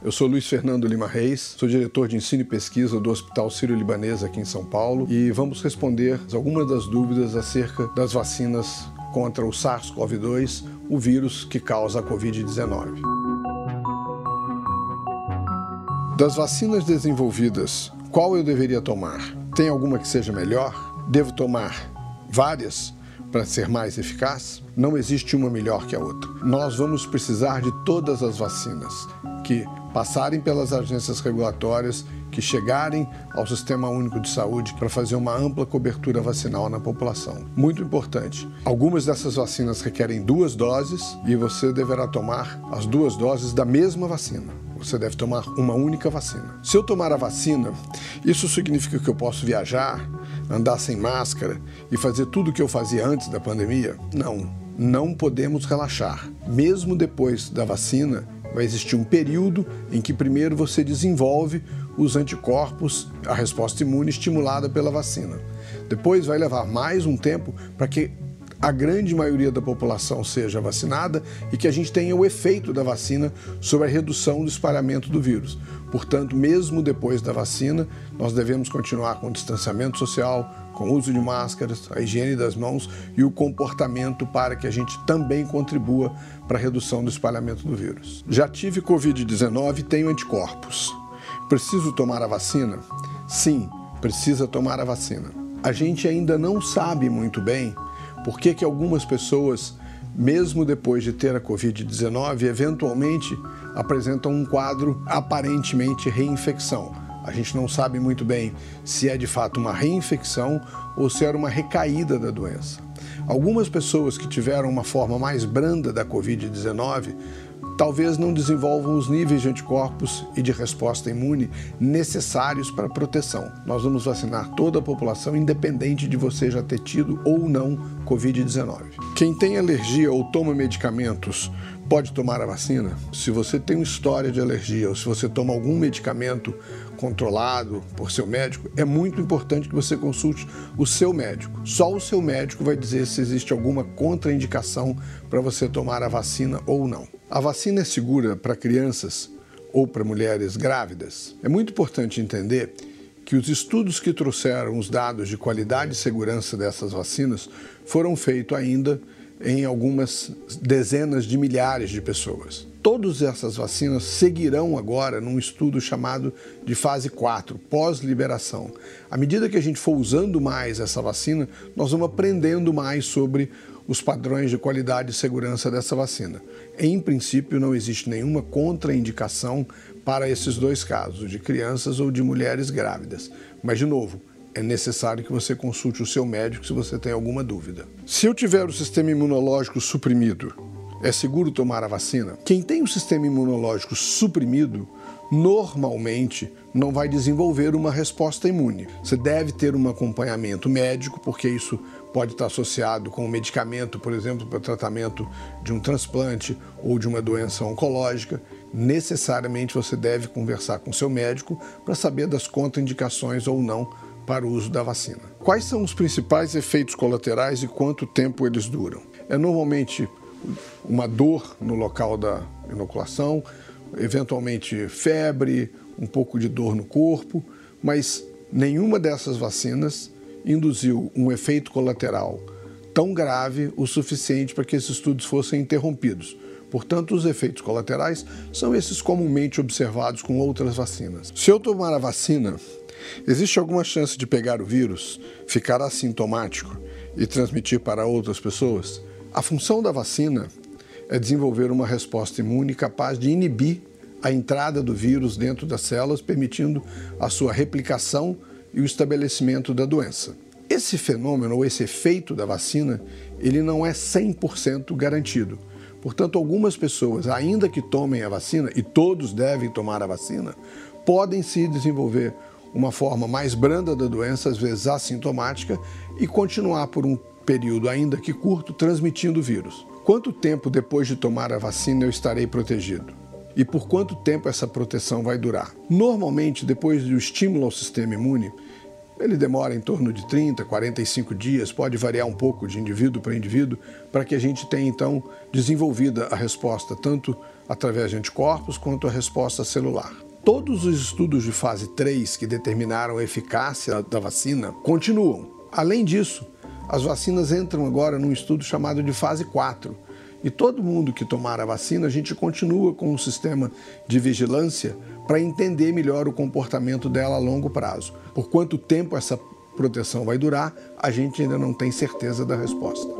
Eu sou Luiz Fernando Lima Reis, sou diretor de ensino e pesquisa do Hospital Sírio-Libanês aqui em São Paulo e vamos responder algumas das dúvidas acerca das vacinas contra o SARS-CoV-2, o vírus que causa a Covid-19. Das vacinas desenvolvidas, qual eu deveria tomar? Tem alguma que seja melhor? Devo tomar várias? para ser mais eficaz? Não existe uma melhor que a outra. Nós vamos precisar de todas as vacinas que passarem pelas agências regulatórias, que chegarem ao Sistema Único de Saúde para fazer uma ampla cobertura vacinal na população. Muito importante. Algumas dessas vacinas requerem duas doses e você deverá tomar as duas doses da mesma vacina. Você deve tomar uma única vacina. Se eu tomar a vacina, isso significa que eu posso viajar, andar sem máscara e fazer tudo o que eu fazia antes da pandemia? Não, não podemos relaxar. Mesmo depois da vacina, vai existir um período em que primeiro você desenvolve os anticorpos, a resposta imune estimulada pela vacina. Depois vai levar mais um tempo para que a grande maioria da população seja vacinada e que a gente tenha o efeito da vacina sobre a redução do espalhamento do vírus. Portanto, mesmo depois da vacina, nós devemos continuar com o distanciamento social, com o uso de máscaras, a higiene das mãos e o comportamento para que a gente também contribua para a redução do espalhamento do vírus. Já tive Covid-19 e tenho anticorpos. Preciso tomar a vacina? Sim, precisa tomar a vacina. A gente ainda não sabe muito bem por que, que algumas pessoas, mesmo depois de ter a Covid-19, eventualmente apresentam um quadro aparentemente reinfecção? A gente não sabe muito bem se é de fato uma reinfecção ou se era uma recaída da doença. Algumas pessoas que tiveram uma forma mais branda da Covid-19 talvez não desenvolvam os níveis de anticorpos e de resposta imune necessários para proteção. Nós vamos vacinar toda a população, independente de você já ter tido ou não Covid-19. Quem tem alergia ou toma medicamentos pode tomar a vacina? Se você tem uma história de alergia ou se você toma algum medicamento controlado por seu médico, é muito importante que você consulte o seu médico. Só o seu médico vai dizer se existe alguma contraindicação para você tomar a vacina ou não. A vacina é segura para crianças ou para mulheres grávidas? É muito importante entender que os estudos que trouxeram os dados de qualidade e segurança dessas vacinas foram feitos ainda em algumas dezenas de milhares de pessoas. Todas essas vacinas seguirão agora num estudo chamado de fase 4, pós-liberação. À medida que a gente for usando mais essa vacina, nós vamos aprendendo mais sobre os padrões de qualidade e segurança dessa vacina. Em princípio, não existe nenhuma contraindicação para esses dois casos, de crianças ou de mulheres grávidas. Mas, de novo, é necessário que você consulte o seu médico se você tem alguma dúvida. Se eu tiver o sistema imunológico suprimido, é seguro tomar a vacina? Quem tem o sistema imunológico suprimido normalmente não vai desenvolver uma resposta imune. Você deve ter um acompanhamento médico, porque isso pode estar associado com um medicamento, por exemplo, para tratamento de um transplante ou de uma doença oncológica. Necessariamente você deve conversar com seu médico para saber das contraindicações ou não para o uso da vacina. Quais são os principais efeitos colaterais e quanto tempo eles duram? É normalmente uma dor no local da inoculação, eventualmente febre, um pouco de dor no corpo, mas nenhuma dessas vacinas induziu um efeito colateral tão grave o suficiente para que esses estudos fossem interrompidos. Portanto, os efeitos colaterais são esses comumente observados com outras vacinas. Se eu tomar a vacina, Existe alguma chance de pegar o vírus, ficar assintomático e transmitir para outras pessoas? A função da vacina é desenvolver uma resposta imune capaz de inibir a entrada do vírus dentro das células, permitindo a sua replicação e o estabelecimento da doença. Esse fenômeno ou esse efeito da vacina, ele não é 100% garantido. Portanto, algumas pessoas, ainda que tomem a vacina, e todos devem tomar a vacina, podem se desenvolver uma forma mais branda da doença, às vezes assintomática, e continuar por um período ainda que curto transmitindo o vírus. Quanto tempo depois de tomar a vacina eu estarei protegido? E por quanto tempo essa proteção vai durar? Normalmente, depois do estímulo ao sistema imune, Ele demora em torno de 30, 45 dias, pode variar um pouco de indivíduo para indivíduo, para que a gente tenha então desenvolvida a resposta tanto através de anticorpos quanto a resposta celular. Todos os estudos de fase 3 que determinaram a eficácia da vacina continuam. Além disso, as vacinas entram agora num estudo chamado de fase 4. E todo mundo que tomar a vacina, a gente continua com um sistema de vigilância para entender melhor o comportamento dela a longo prazo. Por quanto tempo essa proteção vai durar, a gente ainda não tem certeza da resposta.